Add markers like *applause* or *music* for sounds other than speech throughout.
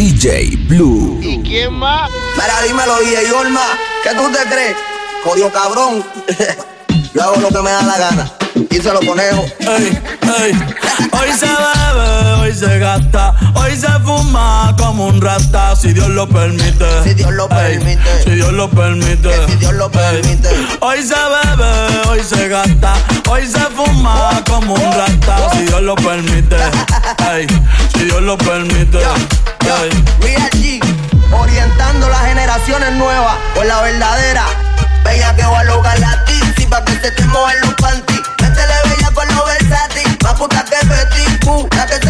DJ Blue. ¿Y quién más? Mira, dímelo, DJ Olma. ¿Qué tú te crees? Jodido cabrón. *laughs* Yo hago lo que me da la gana. Y se lo. Ey, ey. Hoy se bebe, hoy se gasta, hoy se fuma como un rata, si Dios lo permite. Si Dios lo Ey, permite. si Dios lo permite. Que si Dios lo Ey. permite. Hoy se bebe, hoy se gasta, hoy se fuma como un rata, si Dios lo permite. Ey, si Dios lo permite. Ey. Real G, orientando las generaciones nuevas por la verdadera. Bella que va a lograr la tizi pa' que se te mojen los panties. Con los versátil, más puta que Betty Boo. La que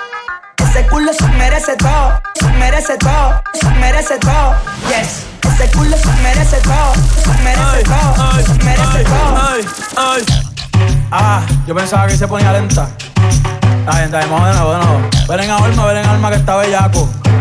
Ese culo se merece todo, se merece todo, se merece todo. Yes. Ese culo se merece todo, se merece todo, se merece todo. ay, ay. Ah, yo pensaba que se ponía lenta. Está bien, está bien, vamos de nuevo, de nuevo. Ven en alma, ven en alma que está bellaco.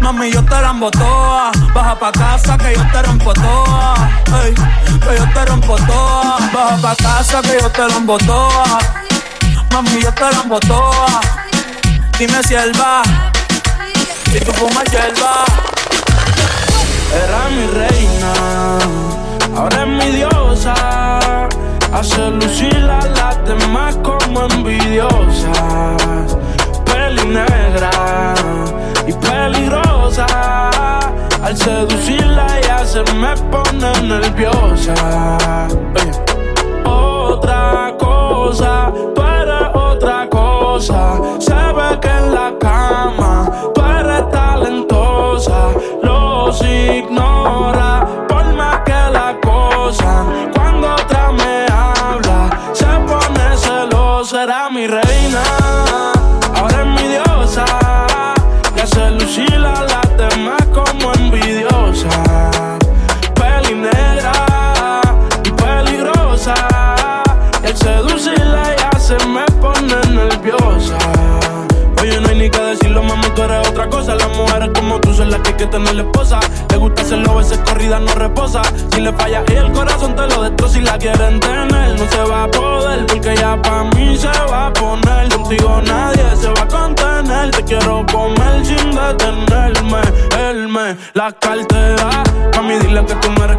Mami, yo te la embotoa. Baja pa' casa que yo te rompo toa. Ey, que yo te rompo toa. Baja pa' casa que yo te la embotoa. Mami, yo te la embotoa. Dime si él va. Si tú fumas hierba. Era mi reina, ahora es mi diosa. Hace lucir a las demás como envidiosas. Peli negra Al seducirla ella se me pone nerviosa. Otra cosa, tú eres otra cosa. Se que en la cama pa' mí se va a poner. Contigo nadie se va a contener. Te quiero comer sin detenerme. Él me la cartera. Mami, dile que tú no eres.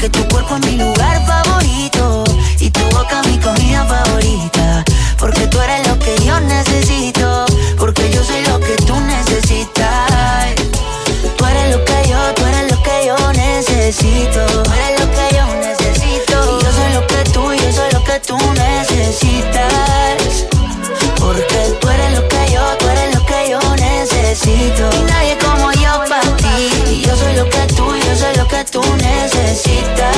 Que tu cuerpo es mi lugar favorito y tu boca mi comida favorita. Porque tú eres lo que yo necesito, porque yo soy lo que tú necesitas. Tú eres lo que yo, tú eres lo que yo necesito. Tú eres lo que yo necesito. Y yo soy lo que tú, yo soy lo que tú necesitas. Porque tú eres lo que yo, tú eres lo que yo necesito. Tú necesitas.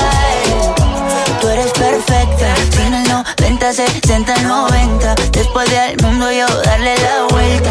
Tú eres perfecta, sin el 90, 60, 90. Después del mundo yo darle la vuelta.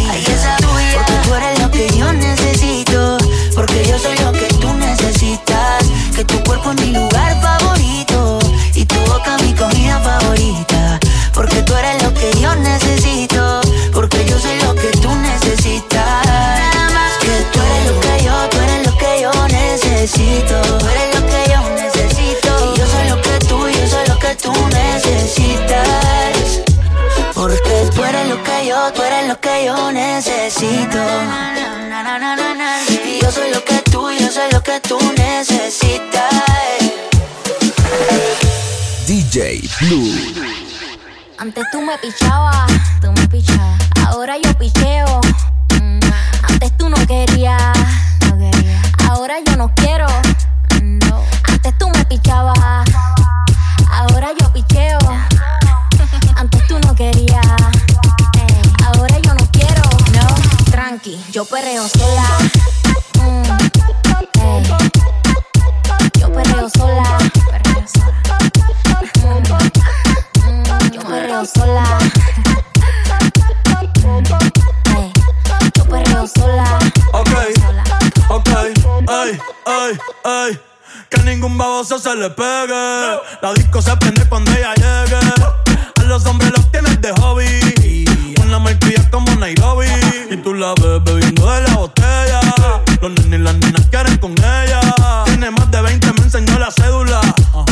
Porque tú eres lo que yo necesito. Porque yo soy lo que tú necesitas. Que tu cuerpo es mi lugar favorito. Y tu boca mi comida favorita. Porque tú eres lo que yo necesito. Porque yo soy lo que tú necesitas. Que tú eres lo que yo, tú eres lo que yo necesito. Lo que yo necesito. Y yo soy lo que tú, yo soy lo que tú necesitas. DJ Blue. Antes tú me pichabas, tú me pichabas. Ahora yo picheo. Mm, Antes tú no querías, no quería. Ahora yo no quiero. No. Antes tú me pichabas. Ahora yo picheo. Antes tú no querías. Yo perreo sola. Mm, ey. Yo perreo sola. Perreo sola. Mm, Yo perreo sola. Ey, Yo perreo sola. Ok, ok, ey, ey, ey. Que ningún baboso se le pegue. La disco se prende cuando ella llegue. A los hombres los tienes de hobby. Una marquilla como Nairobi. Y tú la ves bebiendo de la botella. Los nenes y las nenas quieren con ella. Tiene más de 20, me enseñó la cédula.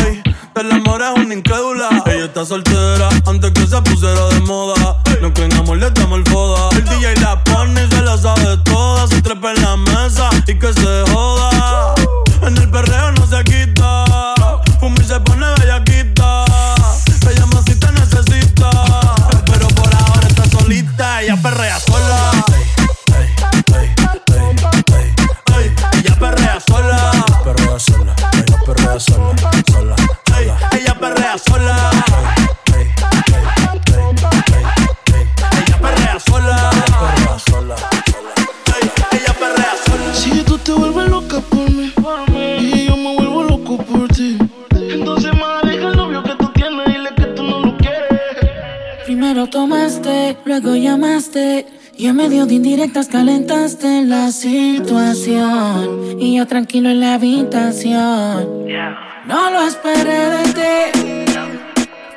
Ey, del amor es una incrédula. Ella está soltera antes que se pusiera de moda. No creen amor, le damos el foda. El DJ la pone y se la sabe toda. Se trepa en la mesa y que se calentaste la situación. Y yo tranquilo en la habitación. No lo esperé de ti.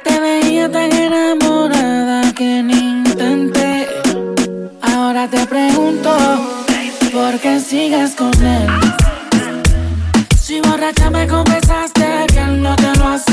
Te veía tan enamorada que ni intenté. Ahora te pregunto, ¿por qué sigues con él? Si borracha me confesaste que él no te lo hace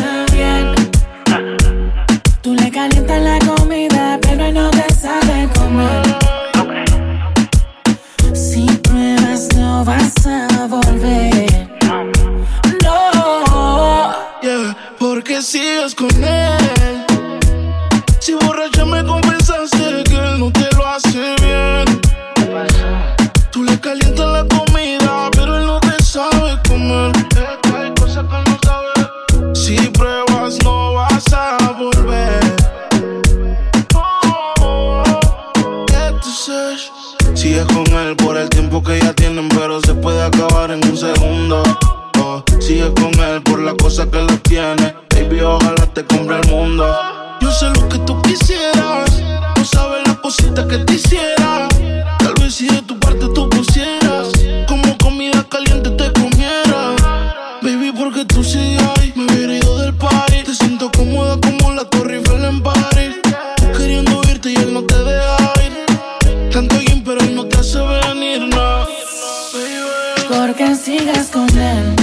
mejor que sigas con él.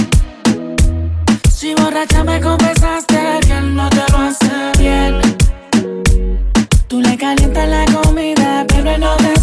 Si borracha me confesaste que él no te lo hace bien. Tú le calientas la comida, pero no te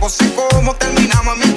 tampoco sé cómo terminamos mi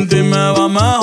gente me va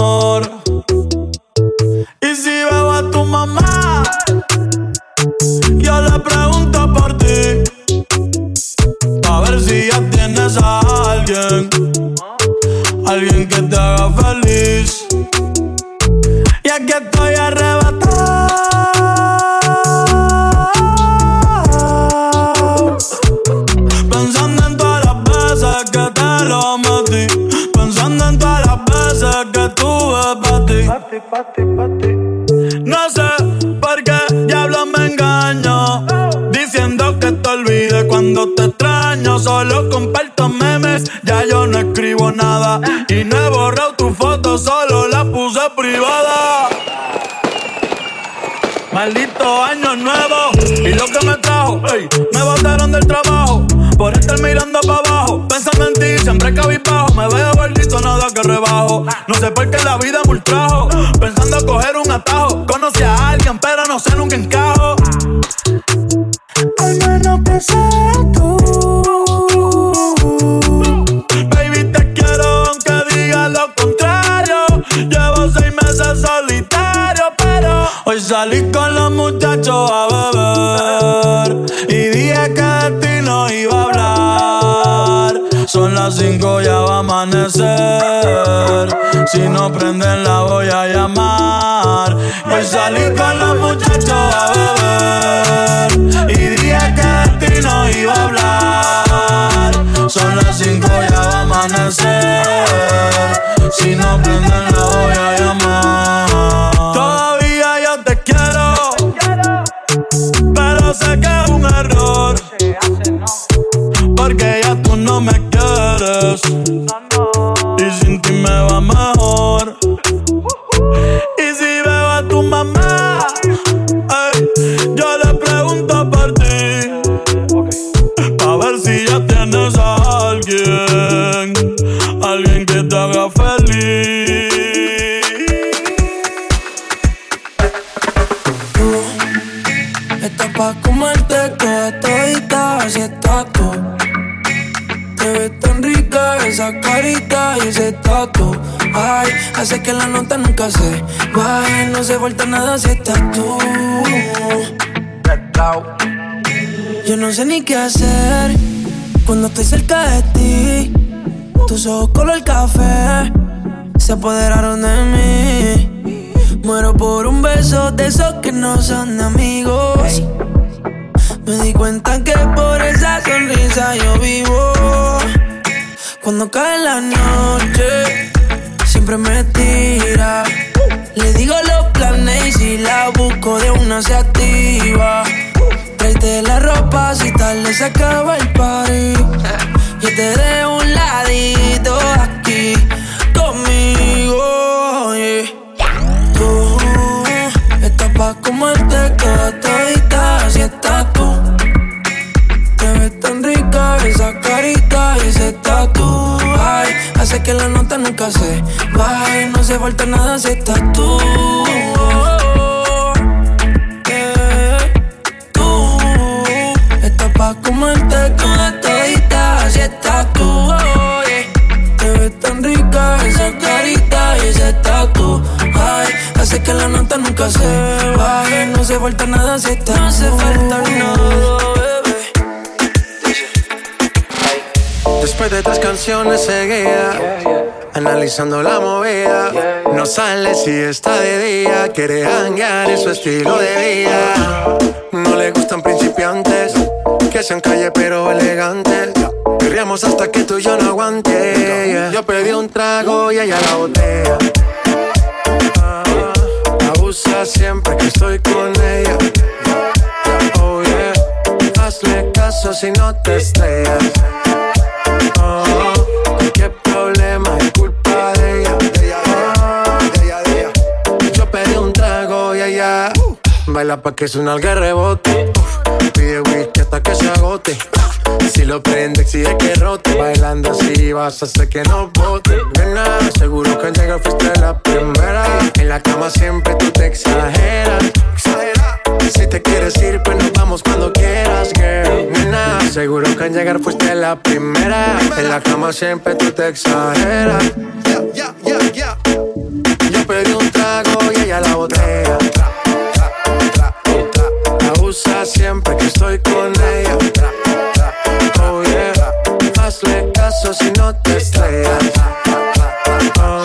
nada. Y no he borrado tu foto, solo la puse privada. Maldito año nuevo y lo que me trajo, me botaron del trabajo por estar mirando Salí con los muchachos a beber y dije que de ti no iba a hablar. Son las cinco, ya va a amanecer. Si no prenden, la voy a llamar. Hoy salí con los muchachos a beber y dije que de ti no iba a hablar. Son las cinco, ya va a amanecer. Si no prenden, la voy a llamar. Pa' comerte toda todita, así estás tú. Te ves tan rica esa carita y ese tatu. Ay, hace que la nota nunca se baje, no se falta nada si estás tú. Yo no sé ni qué hacer cuando estoy cerca de ti. Tus ojos color café se apoderaron de mí. Muero por un beso de esos que no son amigos. Me di cuenta que por esa sonrisa yo vivo. Cuando cae la noche, siempre me tira. Le digo los planes y si la busco de una se activa. Tráete la ropa si tal le acaba el party. *laughs* Yo te dejo un ladito aquí conmigo. Pa' comerte toda todita si estás tú. Te ves tan rica esa carita y ese tatu. Ay, hace que la nota nunca se baje. No se falta nada si estás tú. Tú estás pa' comerte toda todita si estás tú. Te ves tan rica esa carita y ese tatu. Ay, hace que la nota nunca se baje. No se falta nada si estás No se falta nada, bebé. Después de tres canciones seguidas, analizando la movida, no sale si está de día, quiere hanguear en su estilo de vida. No le gustan principiantes, que sean calle pero elegantes. Queríamos hasta que tú y yo no aguante. yeah. Yo pedí un trago y ella la botella. Ah, Abusa siempre que estoy con ella. Oh yeah, hazle caso si no te estrellas. Oh, qué problema es culpa de ella. Oh, Yo pedí un trago y ella baila pa' que suena el rebote. Pide whisky hasta que se agote. Si lo prende, exige que rote. Bailando así vas a que no bote. Nena, seguro que al llegar fuiste la primera. En la cama siempre tú te exageras. Si te quieres ir, pues nos vamos cuando quieras, girl. Nena, seguro que al llegar fuiste la primera. En la cama siempre tú te exageras. Yo pedí un trago y ella la botella. La usa siempre que estoy con ella. Oh yeah, hazle caso si no te estrellas. Oh,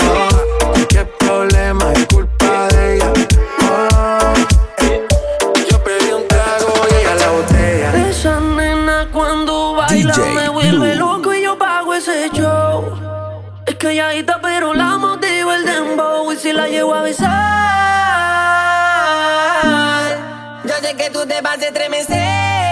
qué problema es culpa de ella. Oh, yo pedí un trago y ella la botella. Esa nena cuando baila DJ me vuelve Blue. loco y yo pago ese show. Es calladita pero la motiva el dembow y si la llevo a besar. Yo sé que tú te vas a estremecer.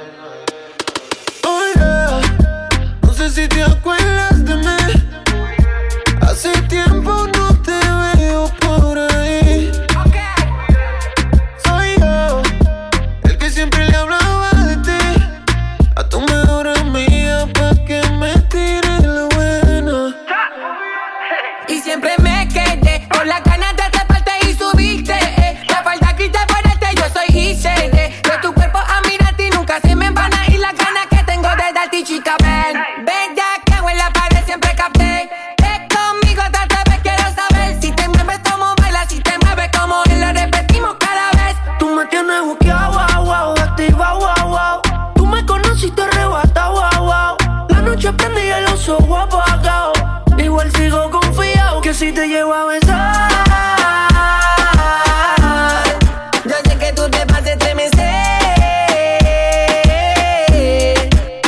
Si te llevo a besar. Yo sé que tú te vas a estremecer.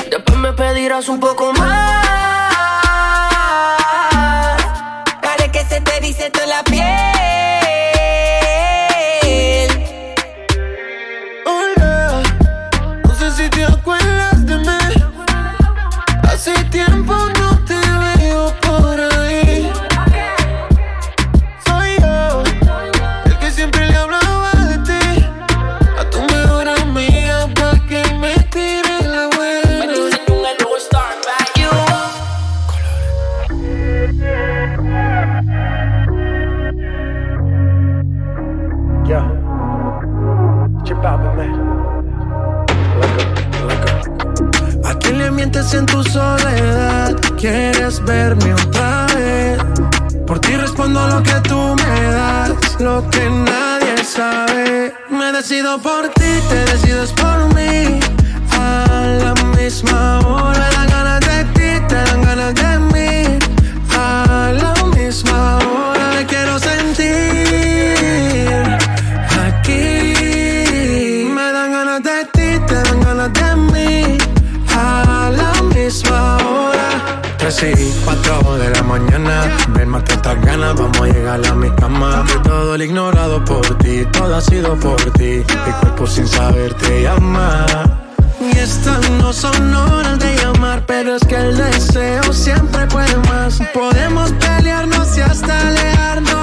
Después me pedirás un poco más. Que nadie sabe. Me decido por ti, te decides por mí. A la misma hora me dan ganas de ti, te dan ganas de mí. A la misma hora me quiero sentir aquí. Me dan ganas de ti, te dan ganas de mí. A la misma hora. Tres y cuatro de la mañana. Más que estas ganas, vamos a llegar a mi cama. Que todo el ignorado por ti, todo ha sido por ti. Mi cuerpo sin saber te llama. Y estas no son horas de llamar, pero es que el deseo siempre puede más. Podemos pelearnos y hasta alejarnos,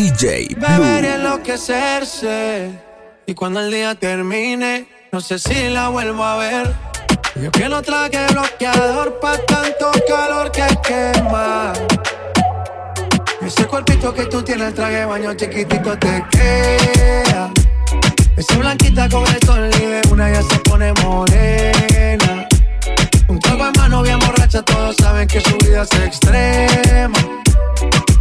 DJ Beber enloquecerse. Y cuando el día termine, no sé si la vuelvo a ver. Yo que no traje bloqueador pa' tanto calor que quema. Ese cuerpito que tú tienes, traje baño chiquitito te queda. Esa blanquita con el sol una ya se pone morena. Un trago en mano bien borracha, todos saben que su vida es extrema.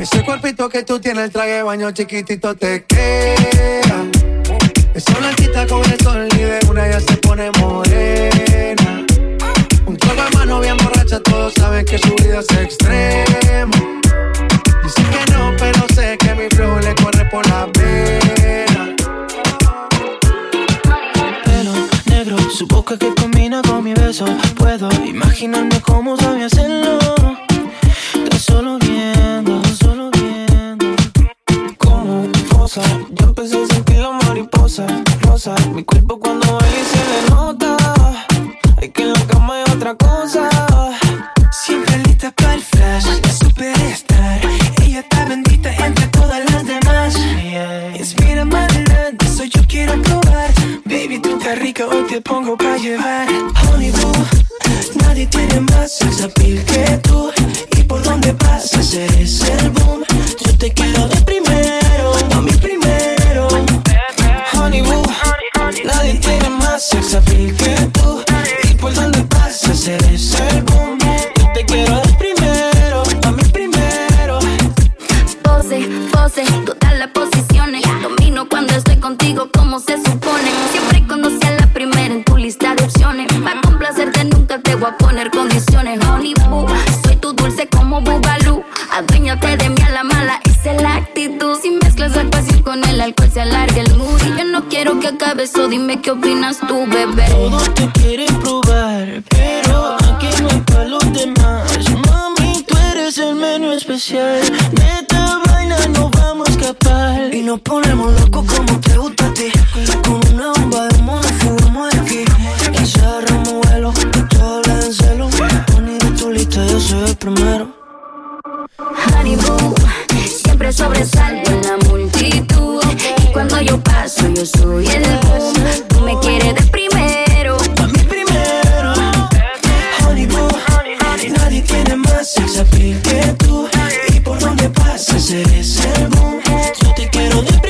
Ese cuerpito que tú tienes, el traje de baño chiquitito te queda. Esa blanquita con el sol y de una ya se pone morena. Un trago de mano bien borracha, todos saben que su vida es extrema. Dice que no, pero sé que mi flow le corre por la pena. pelo negro, su boca que combina con mi beso. Puedo imaginarme cómo sabía hacerlo. Tan solo empecé a sentir la mariposa rosa. Mi cuerpo cuando baila se le nota. Hay que en la cama hay otra cosa. Siempre lista para el flash, la superstar. Ella está bendita entre todas las demás. Inspira más adelante, eso yo quiero probar. Baby, tú estás rica, hoy te pongo para llevar. Honey boo, nadie tiene más sex appeal que tú. Y por donde pasas eres el boom. Bugalú. Aduéñate de mí a la mala, esa es la actitud. Si mezclas la pasión con el alcohol se alarga el mood. Y yo no quiero que acabe eso, dime qué opinas tú, bebé. Todos te quieren probar, pero aquí no hay pa' los demás. Mami, tú eres el menú especial. De esta vaina no vamos a escapar. Y nos ponemos locos como te gusta a ti. Con una bomba de humo nos fugamos de aquí. Y cerramos vuelo, todo habla en celo. Poni de tu lista, yo soy el primero. Boo, siempre sobresalgo en la multitud. Y cuando yo paso, yo soy el boom. Tú me quieres de primero. A mí primero. Honey boo, nadie tiene más sex appeal que tú. Y por donde pasas eres el boom. Yo te quiero de primero,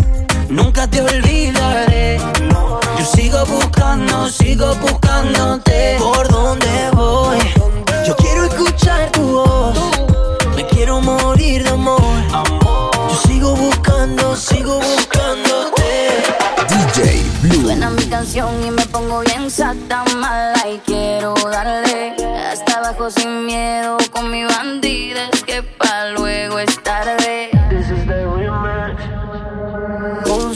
nunca te olvidaré. Yo sigo buscando, sigo buscándote. ¿Por dónde voy? Yo quiero escuchar tu voz. Me quiero morir de amor. Yo sigo buscando, sigo buscándote. DJ Blue. Suena mi canción y me pongo bien sata mala y quiero darle hasta abajo sin miedo con mi bandida. Es que pa' luego es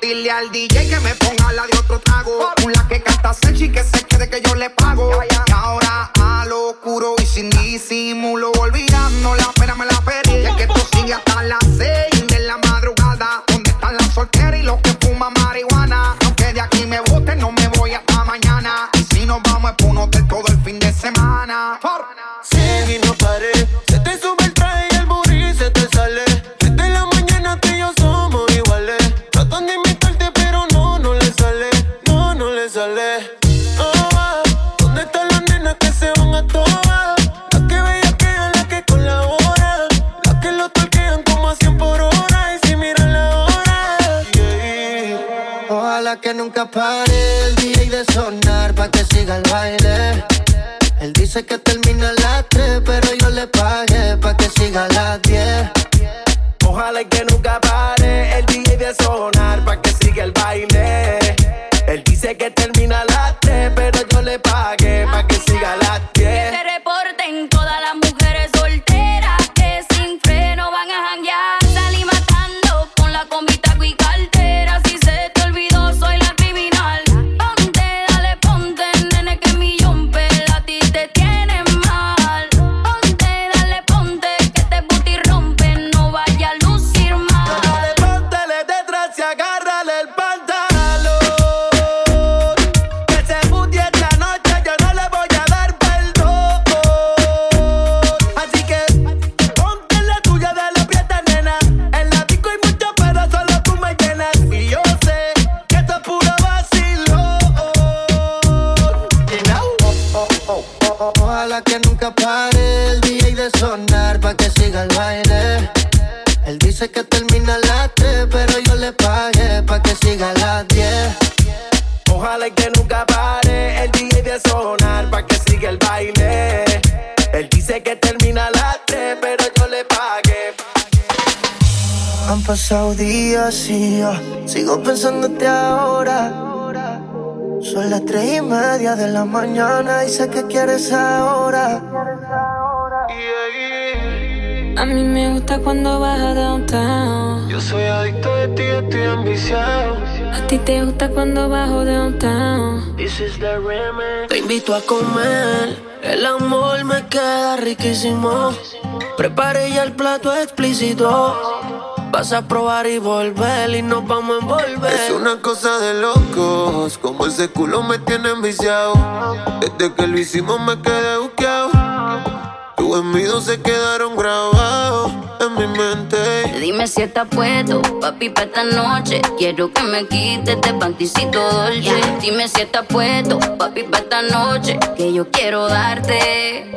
Dile al DJ que me ponga la de otro trago. Una que canta sexy que se quede que yo le pago. Y ahora a lo oscuro y sin disimulo, olvidando la pena me la pedí. Es que esto sigue hasta las Y yo sigo pensándote ahora. Son las tres y media de la mañana y sé que quieres ahora. A mí me gusta cuando vas a downtown. Yo soy adicto de ti, estoy ambiciado. A ti te gusta cuando bajo downtown. This is the remix. Te invito a comer, el amor me queda riquísimo. Prepare ya el plato explícito. Vas a probar y volver y nos vamos a envolver. Es una cosa de locos, como ese culo me tiene enviciado. Desde que lo hicimos me quedé buqueado. Tus gemidos se quedaron grabados en mi mente. Dime si estás puesto, papi, pa' esta noche. Quiero que me quites de panticito dolce. Dime si estás puesto, papi, pa' esta noche. Que yo quiero darte.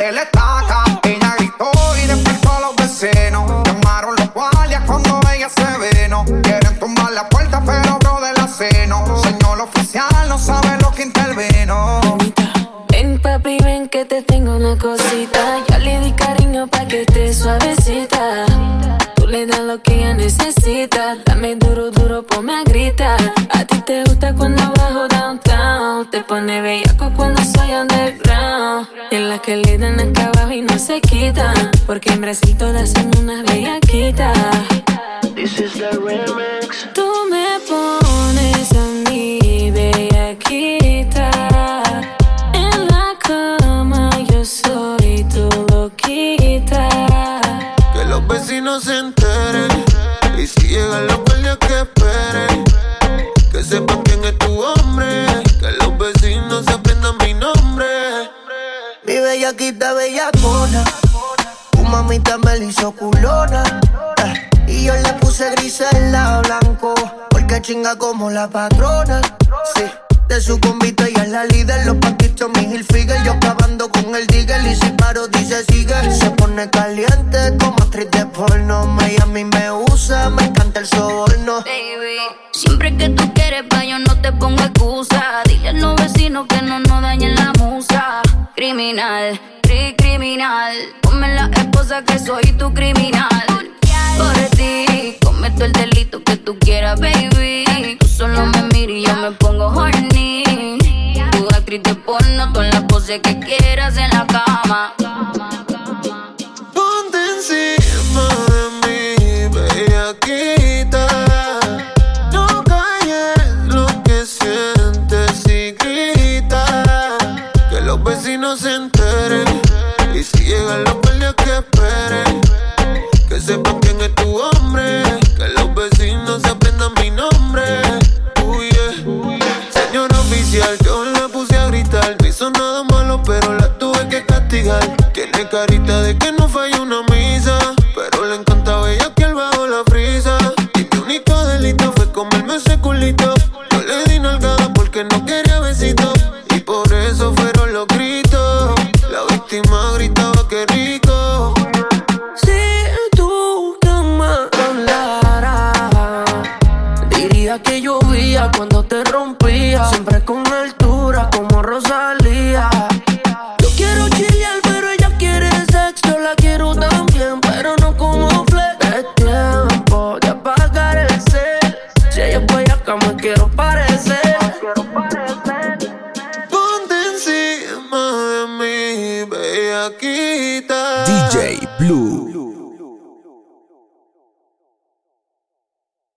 Y vecinos se enteren. Y si llegan los guardias que esperen. Que sepan quién es tu hombre. Que los vecinos se aprendan mi nombre. Mi bellaquita bellacona. Tu mamita me la hizo culona. eh, y yo le puse gris en la blanco. Porque chinga como la patrona. Sí. De su convite y es la líder, los paquitos, mi Hilfiger Yo acabando con el digger y si paro dice sigue Se pone caliente como actriz de porno Miami me usa, me encanta el soborno Baby, siempre que tú quieres pa' yo no te pongo excusa. Dile a los vecinos que no nos dañen la musa. Criminal, cri criminal. Ponme la esposa que soy tu criminal. Por ti, cometo el delito que tú quieras, baby. Tú solo me miras y yo me pongo horny. Actriz de porno, con las poses que quieras en la cama. Ponte encima de mí, bellaquita. No calles lo que sientes y grita. Que los vecinos se enteren. Y si llegan los guardias que esperen. Que sepan carita